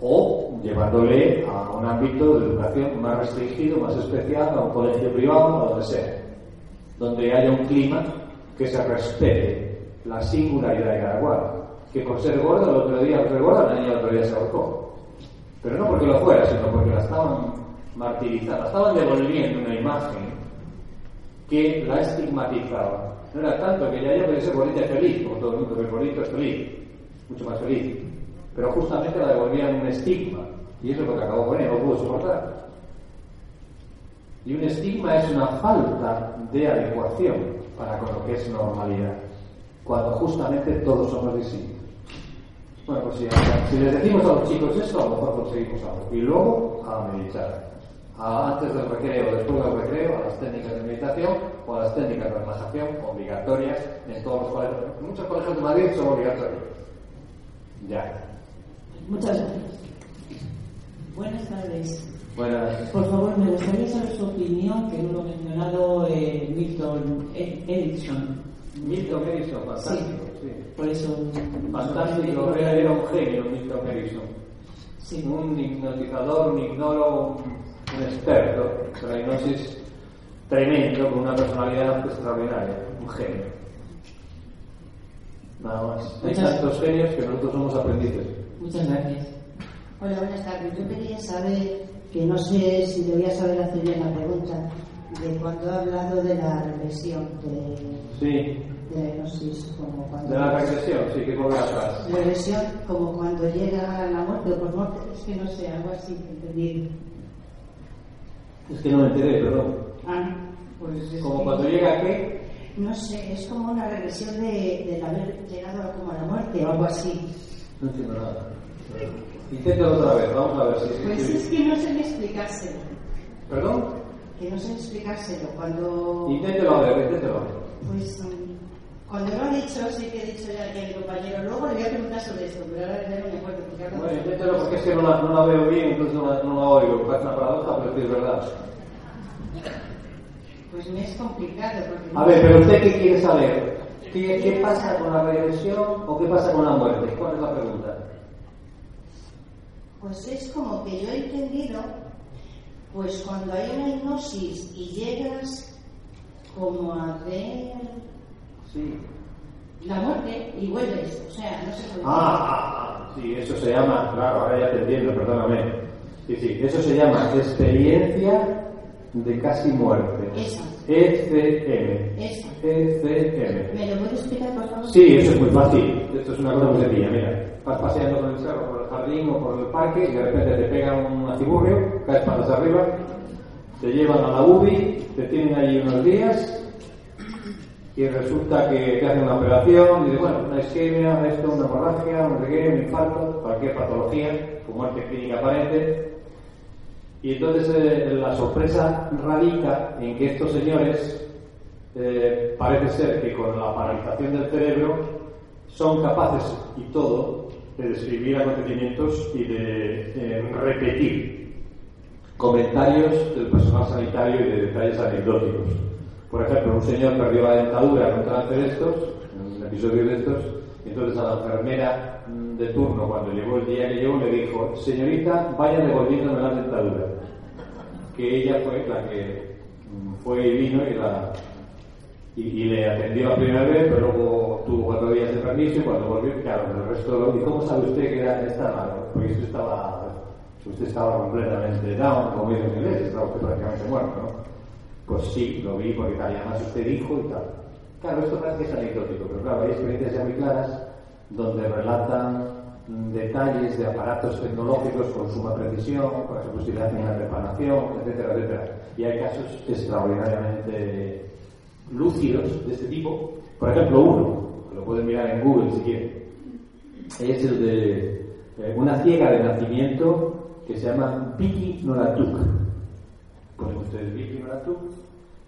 o llevándole a un ámbito de educación más restringido, más especial, a un colegio privado, a donde sea, donde haya un clima que se respete la singularidad de cada cual. Que por ser gordo, el otro día fue gorda, el otro día se ahorcó. Pero no porque lo fuera, sino porque la estaban martirizando, la estaban devolviendo una imagen que la estigmatizaba. No era tanto que ya ella quería ser bonita feliz, como todo el mundo que es bonito es feliz, mucho más feliz. Pero justamente la devolvían un estigma, y eso es lo que acabó con ella, no pudo soportar. Y un estigma es una falta de adecuación para con lo que es normalidad, cuando justamente todos somos distintos. Bueno, pues si, si les decimos a los chicos esto, a lo mejor conseguimos algo. Y luego a meditar. Antes del recreo, después del recreo, a las técnicas de meditación o a las técnicas de relajación obligatorias en todos los colegios. Muchos colegios de Madrid son obligatorias. Ya. Muchas gracias. Buenas tardes. Buenas. Por favor, me gustaría saber su opinión, que lo ha mencionado eh, Milton E- Erickson. Milton Erickson, fantástico, sí. Por eso. Fantástico, era, era un genio Milton Erickson. Sí. Un hipnotizador, un ignoro, un, experto la hipnosis tremendo, con una personalidad extraordinaria, un genio. Nada más. Hay tantos genios que nosotros somos aprendices. Muchas gracias. Hola, buenas tardes. Yo quería saber, que no sé si debía saber hacer bien la pregunta, de cuando ha hablado de la regresión, de, Sí, de la hipnosis, como cuando... de la regresión, sí, que corre atrás. Regresión, como cuando llega la muerte o por muerte, es que no sé, algo así, entendí. Es que no me enteré, perdón. Ah, pues es Como que- cuando llega a qué, No sé, es como una regresión de, del haber llegado como a la muerte o algo así. no entiendo nada. Inténtalo otra vez, vamos a ver si... Pues si- es que no sé explicárselo. ¿Perdón? Que no sé explicárselo. Cuando... Inténtelo a ver, inténtelo a ver. Pues mm, cuando lo ha dicho, sí que he dicho ya que mi compañero. Luego le voy a preguntar sobre esto, pero ahora ya no me acuerdo. Porque Bueno, inténtalo porque es que no la, no la veo bien, entonces no la, no la oigo. Parece una paradoja, pero es verdad. Pues me es complicado. Porque A ver, pero usted qué quiere saber? ¿Qué, qué pasa con la regresión o qué pasa con la muerte? ¿Cuál es la pregunta? Pues es como que yo he entendido, pues cuando hay una hipnosis y llegas como a ver Sí. la muerte y vuelves. O sea, no sé cómo. Ah, ah, ah, sí, eso se llama, claro, ahora ya te entiendo, perdóname. Sí, sí, eso se llama experiencia de casi muerte. Esa. ECM. Esa. ECM. ¿Me lo puedes explicar, por favor? Sí, eso es muy fácil. Esto es una cosa muy sencilla. Mira, vas paseando por el cerro, jardín o por el parque y de repente te pegan un aciburrio, caes patas arriba, te llevan a la UBI, te tienen allí unos días y resulta que te hacen una operación y dices, bueno, una isquemia, esto, una hemorragia, un reguero, un infarto, cualquier patología, con muerte clínica aparente. Y entonces eh, la sorpresa radica en que estos señores eh, parece ser que con la paralización del cerebro son capaces y todo de describir acontecimientos y de eh, repetir comentarios del personal sanitario y de detalles anecdóticos. Por ejemplo, un señor perdió la dentadura en un trance de estos, en un episodio de estos, y entonces a la enfermera mm, de turno, cuando llegó el día que llegó, le dijo, señorita, vaya devolviéndome la dentadura. que ella fue la que mm, fue y vino y, la, y, y le atendió la primera vez, pero luego tuvo cuatro días de permiso y cuando volvió, claro, el resto ¿Y cómo sabe usted que era, está raro? Porque usted estaba, usted estaba completamente down, como dice en inglés, estaba usted prácticamente muerto, ¿no? Pues sí, lo vi porque tal, y además usted dijo y tal. Claro, esto parece que es anecdótico, pero claro, hay experiencias ya muy claras donde relatan detalles de aparatos tecnológicos con suma precisión, ejemplo, si le hacen una reparación, etcétera, etcétera. Y hay casos extraordinariamente lúcidos de este tipo. Por ejemplo, uno, lo pueden mirar en Google si quieren, es el de una ciega de nacimiento que se llama Vicky Noratuk. Ponen ustedes Vicky Noratuk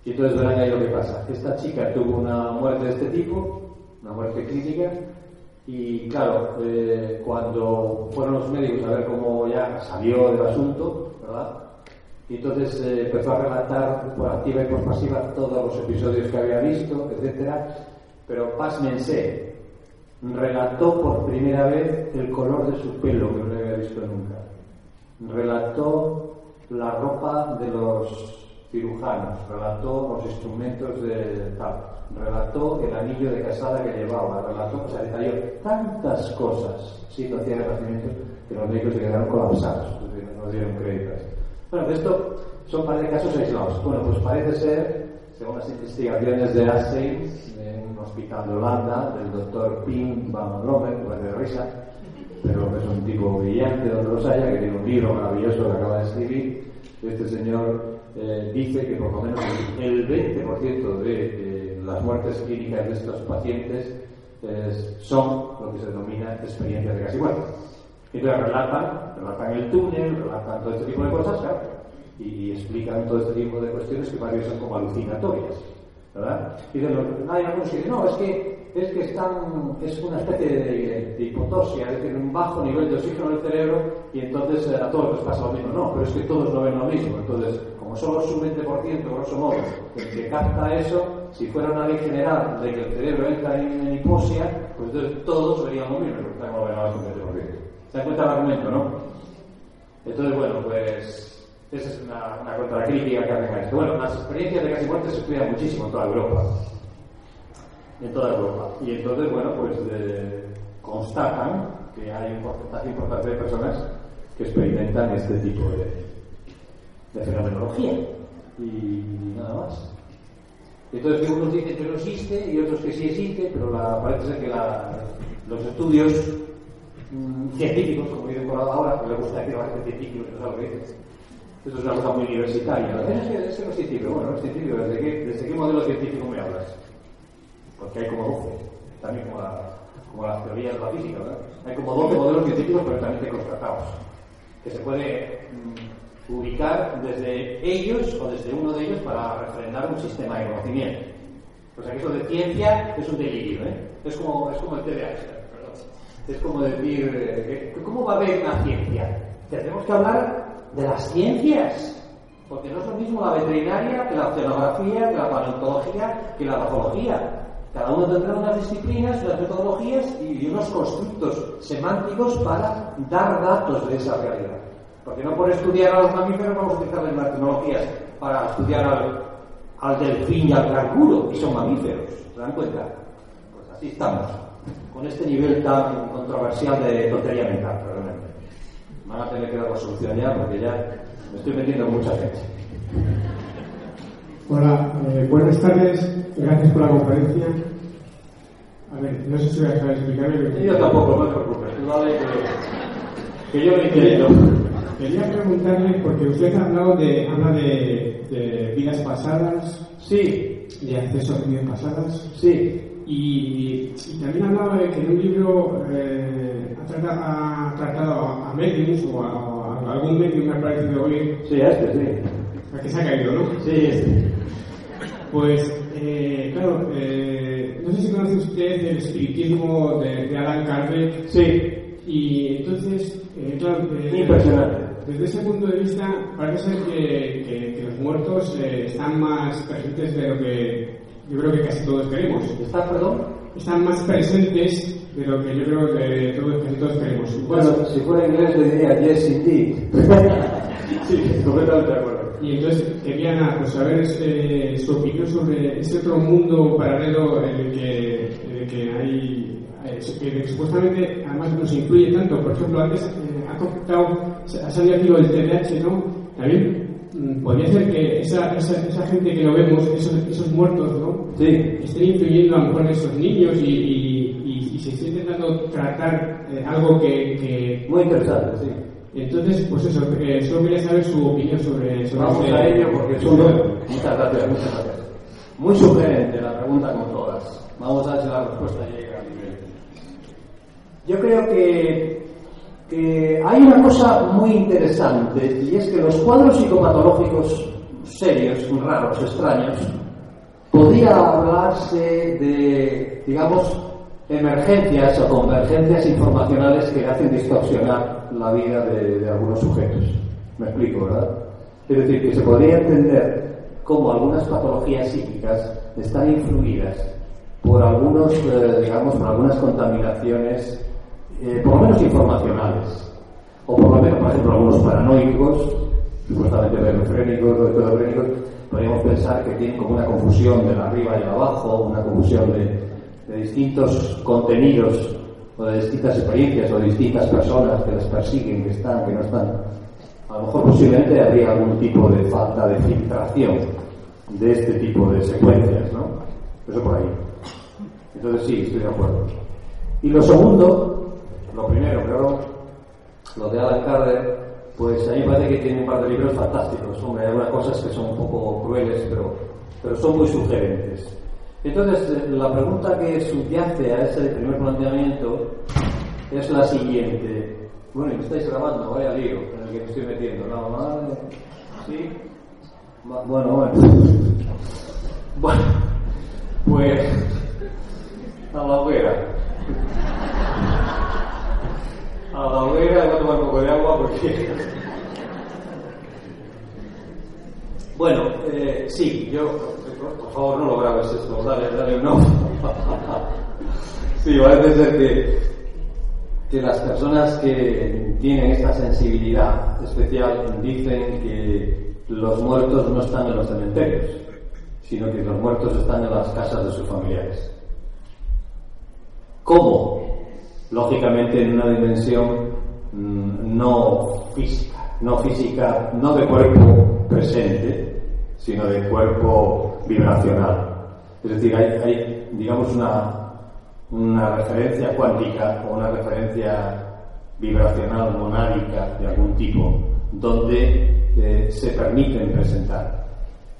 y entonces verán ahí lo que pasa. Esta chica tuvo una muerte de este tipo, una muerte clínica, y claro, eh, cuando fueron los médicos a ver cómo ya salió del asunto, ¿verdad? Y entonces eh, empezó a relatar por activa y por pasiva todos los episodios que había visto, etcétera. Pero pásmense, relató por primera vez el color de su pelo, que no había visto nunca. Relató la ropa de los cirujanos, relató los instrumentos de tal, relató el anillo de casada que llevaba, relató, o sea, detalló tantas cosas siendo hacía el nacimiento que los médicos se quedaron colapsados, no dieron crédito. Bueno, esto son par de casos aislados. Bueno, pues parece ser, según las investigaciones de Assein, en un hospital de Holanda, del doctor Pim van Lomen, pues de risa, pero es un tipo brillante donde los haya, que tiene un libro maravilloso que acaba de escribir. Este señor eh, dice que por lo menos el 20% de las muertes clínicas de estos pacientes son lo que se denomina experiencias de casi muerte. Entonces relatan, relatan el túnel, relatan todo este tipo de cosas, y, explican todo este tipo de cuestiones que para ellos son como alucinatorias. ¿verdad? Y hay algunos que dicen, no, es que, es que están, es una especie de, de, hipotosia, es decir, un bajo nivel de oxígeno en el cerebro y entonces eh, a todos les pasa lo mismo. No, pero es que todos no ven lo mismo. Entonces, como solo es un 20%, grosso modo, el que capta eso, si fuera una ley general de que el cerebro entra en, hiposia, pues entonces todos verían lo mismo, porque un 20%. ¿Se dan cuenta el argumento, no? Entonces, bueno, pues esa es una, una contracrítica que hacen a esto. Bueno, las experiencias de casi muerte se estudian muchísimo en toda Europa. En toda Europa. Y entonces, bueno, pues eh, constatan que hay un porcentaje importante de personas que experimentan este tipo de, fenomenología. Y nada más. Entonces, unos dicen que no existe y otros que sí existe, pero la, parece ser que la, los estudios científicos, como dicen por ahora, que le gusta decir a la gente científicos, no sabe lo que dice, esto es una cosa muy universitaria. Es que, es que no es científico. Bueno, no es científico. ¿Desde qué, ¿Desde qué modelo científico me hablas? Porque hay como 12. También como, la, como las teorías de la física, ¿verdad? Hay como 12 modelos científicos perfectamente constatados. Que se puede mm, ubicar desde ellos o desde uno de ellos para refrendar un sistema de conocimiento. O sea que eso de ciencia es un delirio, ¿eh? Es como, es como el TDAH, Es como decir, eh, ¿cómo va a haber una ciencia? Tenemos que hablar de las ciencias. Porque no es lo mismo la veterinaria que la oceanografía, que la paleontología, que la patología. Cada uno tendrá unas disciplinas, unas metodologías y unos constructos semánticos para dar datos de esa realidad. Porque no por estudiar a los mamíferos vamos a utilizar las tecnologías para estudiar al, al delfín y al canguro, y son mamíferos. ¿Se dan cuenta? Pues así estamos, con este nivel tan controversial de tontería mental, realmente van a tener que dar la solución ya porque ya me estoy metiendo con mucha gente. Hola, eh, buenas tardes, gracias por la conferencia. A ver, no sé si voy a dejar de explicarme. Yo tampoco, no te preocupes, dale que, que yo lo entiendo. Quería preguntarle, porque usted ha hablado de, habla de, de vidas pasadas. Sí. De acceso a vidas pasadas. Sí. Y, y, también hablaba de que en un libro eh, ha, tratado a, a mediums o a, a, algún medium me ha parecido oír. Sí, este, sí. A que se ha caído, ¿no? Sí, este. Pues, eh, claro, eh, no sé si conoce usted el espiritismo de, de Alan Kardec. Sí. Y entonces, eh, claro. Eh, Impresionante. Desde ese punto de vista, parece ser que, que, que los muertos están más presentes de lo que yo creo que casi todos queremos. ¿Están, perdón? Están más presentes de lo que yo creo que todos, casi todos queremos. Bueno, si fuera inglés le diría yes indeed. sí, completamente de acuerdo. Y entonces quería pues, saber eh, su opinión sobre ese otro mundo paralelo en el que, en el que hay, eh, que, supuestamente además nos influye tanto. Por ejemplo, antes eh, ha comentado, ha salido aquí lo del TDAH, ¿no? También mm, podría ser que esa, esa, esa, gente que lo vemos, esos, esos muertos, ¿no? Sí. Estén influyendo a lo mejor en esos niños y, y, y, y se esté intentando tratar eh, algo que, que... Muy interesante, sí. Entonces, pues eso, eh, solo quería saber su opinión sobre, sobre Vamos ese- a ello porque es uno. Muchas gracias, muchas gracias. Muy sugerente la pregunta como todas. Vamos a ver si la respuesta llega. Yo creo que, que hay una cosa muy interesante y es que los cuadros psicopatológicos serios, raros, extraños, podría hablarse de, digamos, emergencias o convergencias informacionales que hacen distorsionar la vida de, de algunos sujetos. Me explico, ¿verdad? Es decir, que se podría entender cómo algunas patologías psíquicas están influidas por algunos, eh, digamos, por algunas contaminaciones, eh, por lo menos informacionales, o por lo menos, por ejemplo, algunos paranoicos, supuestamente esquizofrénicos o esquizofrénicos, podríamos pensar que tienen como una confusión del arriba y el abajo, una confusión de, de distintos contenidos o de distintas experiencias o de distintas personas que les persiguen, que están, que no están. A lo mejor posiblemente habría algún tipo de falta de filtración de este tipo de secuencias, ¿no? Eso por ahí. Entonces sí, estoy de acuerdo. Y lo segundo, lo primero, creo, lo de Alan Carter, pues a mí me parece que tiene un par de libros fantásticos. Hombre, hay algunas cosas que son un poco crueles, pero, pero son muy sugerentes. Entonces, eh, la pregunta que subyace a ese primer planteamiento es la siguiente. Bueno, y me estáis grabando, vaya lío en el que me estoy metiendo. No, madre. ¿Sí? Bueno, bueno. Bueno, pues. A la hoguera. A la hoguera, voy a tomar un poco de agua porque. Bueno, eh, sí, yo, por favor no lo grabes esto, dale, dale un no. Sí, parece ser que, que las personas que tienen esta sensibilidad especial dicen que los muertos no están en los cementerios, sino que los muertos están en las casas de sus familiares. ¿Cómo? Lógicamente en una dimensión mm, no física, no física, no de cuerpo presente, sino de cuerpo vibracional. Es decir, hay, digamos, una, una referencia cuántica o una referencia vibracional monádica de algún tipo, donde eh, se permiten presentar.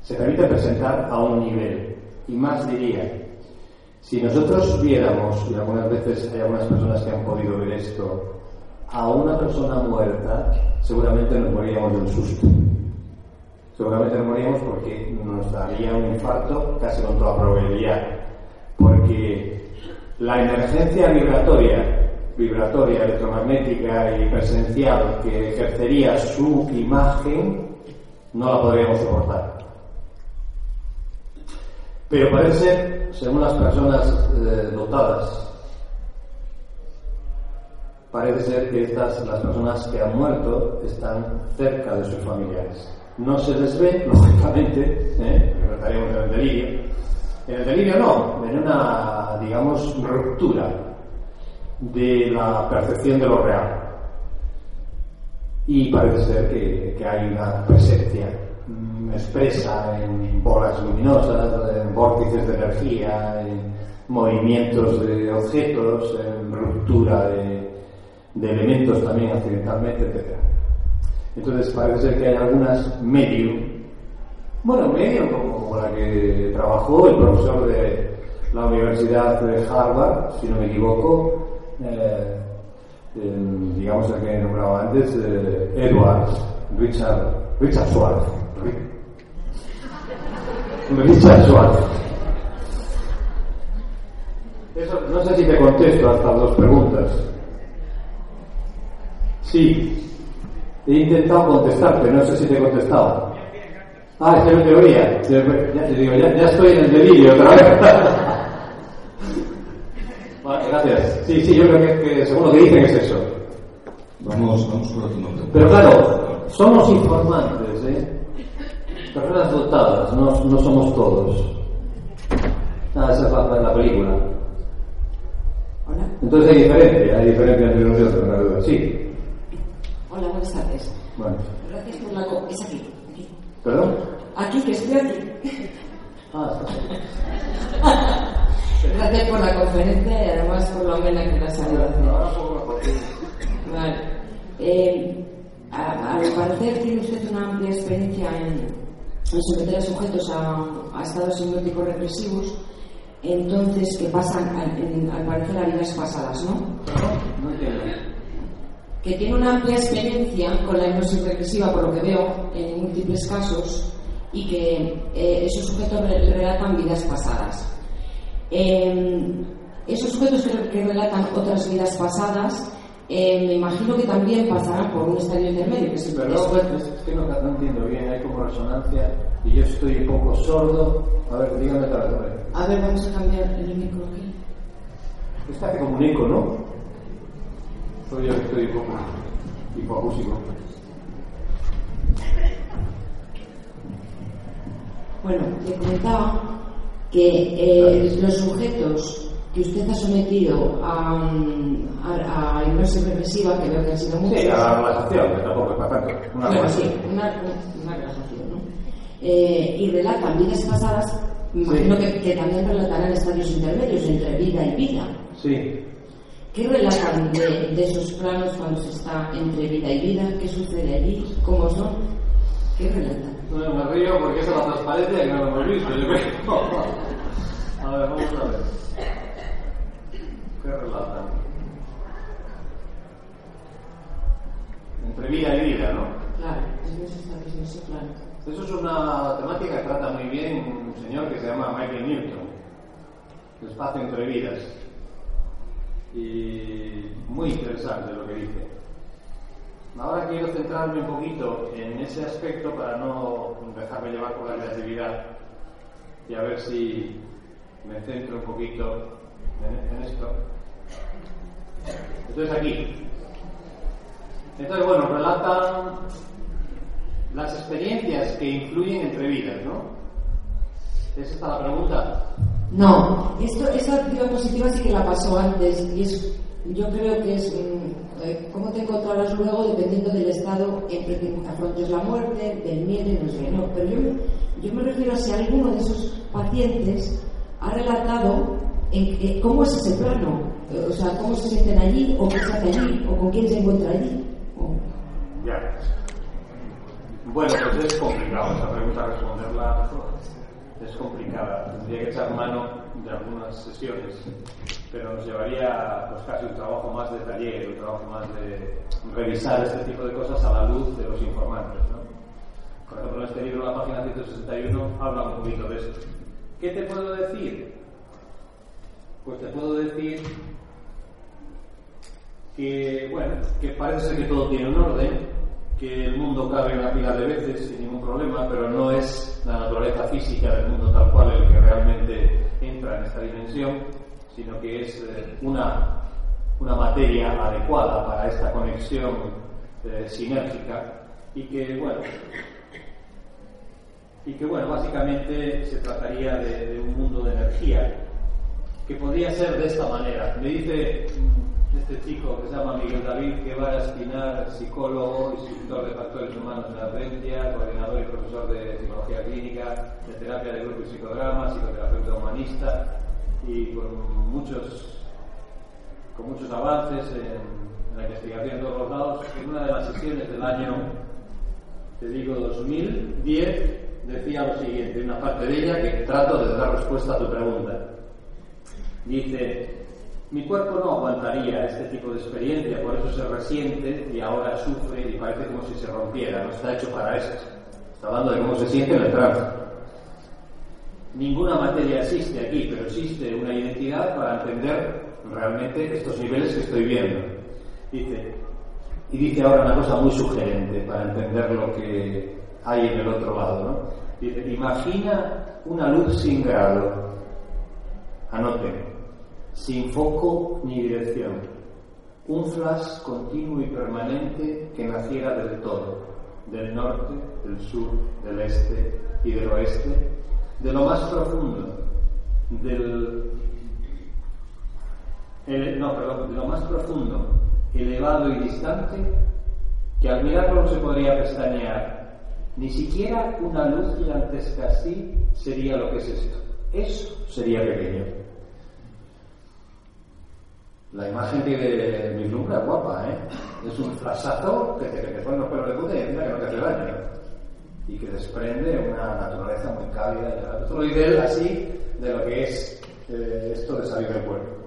Se permite presentar a un nivel. Y más diría, si nosotros viéramos, y algunas veces hay algunas personas que han podido ver esto, a una persona muerta, seguramente nos moríamos de un susto. Seguramente nos moríamos porque nos daría un infarto casi con toda probabilidad. Porque la emergencia vibratoria, vibratoria, electromagnética y presencial que ejercería su imagen, no la podríamos soportar. Pero parece ser, según las personas eh, dotadas, parece ser que estas, las personas que han muerto están cerca de sus familiares. No se les ve, lógicamente, ¿eh? estaríamos en el delirio. En el delirio no, en una, digamos, ruptura de la percepción de lo real. Y parece ser que, hay una presencia expresa en bolas luminosas, en vórtices de energía, en movimientos de objetos, en ruptura de, elementos también accidentalmente, etc. Entonces parece que hay algunas medium, bueno, medium como la que trabajó el profesor de la Universidad de Harvard, si no me equivoco, eh, digamos el que nombraba antes, eh, Edward Richard, Richard Schwartz. Richard Schwartz. Eso, no sé si te contesto a estas dos preguntas. Sí, he intentado contestarte, no sé si te he contestado. Ah, es que no te oía. Ya, te digo, ya, ya estoy en el delirio otra vez. Vale, gracias. Sí, sí, yo creo que, que según lo que dicen es eso. Vamos, vamos la segunda pregunta. Pero claro, somos informantes, ¿eh? Personas dotadas, no, no somos todos. Ah, esa es la, la película. Hola. Entonces hay diferencia, hay diferencia entre unos y otros, hay duda. Sí. Hola, buenas tardes. Bueno. Gracias por la... Es aquí, aquí. ¿Perdón? Aquí, que estoy aquí. Ah, está. Gracias por la conferencia y además por la amena que nos ha dado. Vale. Eh, a- al parecer tiene usted una amplia experiencia en, en someter a sujetos a, a estados hipnóticos represivos, entonces que pasan al, en- al parecer a vidas pasadas, ¿no? Que tiene una amplia experiencia con la hipnosis regresiva, por lo que veo, en múltiples casos, y que eh, esos sujetos re- relatan vidas pasadas. Eh, esos sujetos que relatan otras vidas pasadas, eh, me imagino que también pasarán por un estadio intermedio, que es el Perdón, es, es que no, no entiendo bien, hay como resonancia y yo estoy un poco sordo. A ver, dígame otra vez. a ver. Vamos a cambiar el micro aquí. Está que comunico, ¿no? Soy yo que estoy un poco hipoacúsico. Bueno, le comentaba que eh, los sujetos que usted ha sometido a, a, hipnosis regresiva, que veo que han sido muchos, Sí, a la relajación, que tampoco es para tanto. Una Bueno, sí, una, una relajación, ¿no? Eh, y relatan vidas pasadas, me imagino Sí. que, que también relatarán estadios intermedios entre vida y vida. Sí. ¿Qué relatan de, de esos planos cuando se está entre vida y vida? ¿Qué sucede allí? ¿Cómo son? ¿Qué relatan? No, me río porque esa es la transparencia que no lo hemos visto, yo creo. A ver, vamos a ver. ¿Qué relatan? Entre vida y vida, ¿no? Claro, es plano. Eso es una temática que trata muy bien un señor que se llama Michael Newton. El espacio entre vidas. Y muy interesante lo que dice. Ahora quiero centrarme un poquito en ese aspecto para no dejarme llevar por la creatividad y a ver si me centro un poquito en, en esto. Entonces aquí. Entonces, bueno, relatan las experiencias que influyen entre vidas, ¿no? ¿Es esta la pregunta? No, esto, esa actividad positiva sí que la pasó antes y es, yo creo que es mm, eh, cómo te encontrarás luego dependiendo del estado en que afrontes la muerte, del miedo y no sé. Pero yo, yo me refiero a si alguno de esos pacientes ha relatado eh, cómo es ese plano, eh, o sea, cómo se sienten allí o qué se hace allí o con quién se encuentra allí. Bueno, pues es complicado esa pregunta responderla. Es complicada. Tendría que echar mano de algunas sesiones, pero nos llevaría pues casi un trabajo más de taller, un trabajo más de revisar este tipo de cosas a la luz de los informantes. ¿no? Por ejemplo, en este libro, la página 161, habla un poquito de esto. ¿Qué te puedo decir? Pues te puedo decir que, bueno, que parece que todo tiene un orden, que el mundo cabe una pila de veces sin ningún problema, pero no es la naturaleza física del mundo tal cual el que realmente entra en esta dimensión, sino que es eh, una, una materia adecuada para esta conexión eh, sinérgica y que, bueno, y que, bueno, básicamente se trataría de, de un mundo de energía que podría ser de esta manera. Me dice este chico que se llama Miguel David Guevara Espinar, psicólogo, instructor de factores humanos en la Agencia, coordinador y profesor de psicología clínica, de terapia de grupo y psicodrama, psicoterapeuta humanista y con muchos, con muchos avances en, en la investigación de todos los lados. En una de las sesiones del año, te digo 2010, decía lo siguiente, una parte de ella que trato de dar respuesta a tu pregunta. Dice, mi cuerpo no aguantaría este tipo de experiencia, por eso se resiente y ahora sufre y parece como si se rompiera, no está hecho para eso. Está hablando de cómo se siente en el trance. Ninguna materia existe aquí, pero existe una identidad para entender realmente estos niveles que estoy viendo. Dice, y dice ahora una cosa muy sugerente para entender lo que hay en el otro lado. ¿no? Dice, imagina una luz sin grado. Anoten, sin foco ni dirección. Un flash continuo y permanente que naciera del todo. del norte, del sur, del este y del oeste, de lo más profundo, del no, perdón, de lo más profundo, elevado y distante, que al mirarlo no se podría pestañear. Ni siquiera una luz gigantesca así sería lo que es esto. Eso sería pequeño. La imagen que vislumbra es guapa, ¿eh? Es un flashazo que te, que te pone los pelos de puta y encima que no te hace daño. Y que desprende una naturaleza muy cálida. Y otro nivel así de lo que es eh, esto de salir del pueblo.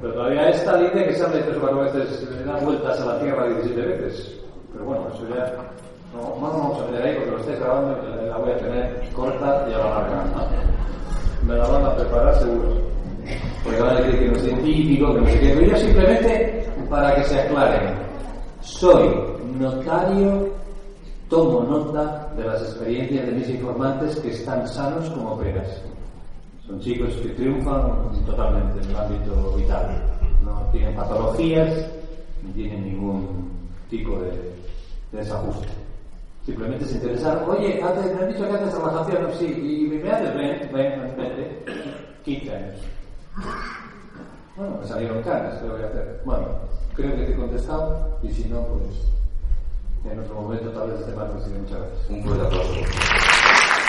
Pero todavía esta línea que se han hecho cuatro veces, le vueltas a la Tierra 17 veces. Pero bueno, eso ya no, no vamos a meter ahí porque lo estáis grabando y la voy a tener corta y a la larga. Me la van a preparar seguro. Porque van a decir que no es científico, que no sé qué. Pero yo simplemente, para que se aclaren, soy notario, tomo nota de las experiencias de mis informantes que están sanos como peras. Son chicos que triunfan totalmente en el ámbito vital. No tienen patologías, ni tienen ningún tipo de, desajuste. Simplemente se interesaron. Oye, antes, me han dicho que haces relajación. Sí, y me haces, ven, ven, ven, 15 años. Bueno, me salieron caras, ¿qué voy a hacer? Bueno, creo que te he contestado y si no, pues en otro momento tal vez te mando muchas gracias. Un fuerte aplauso.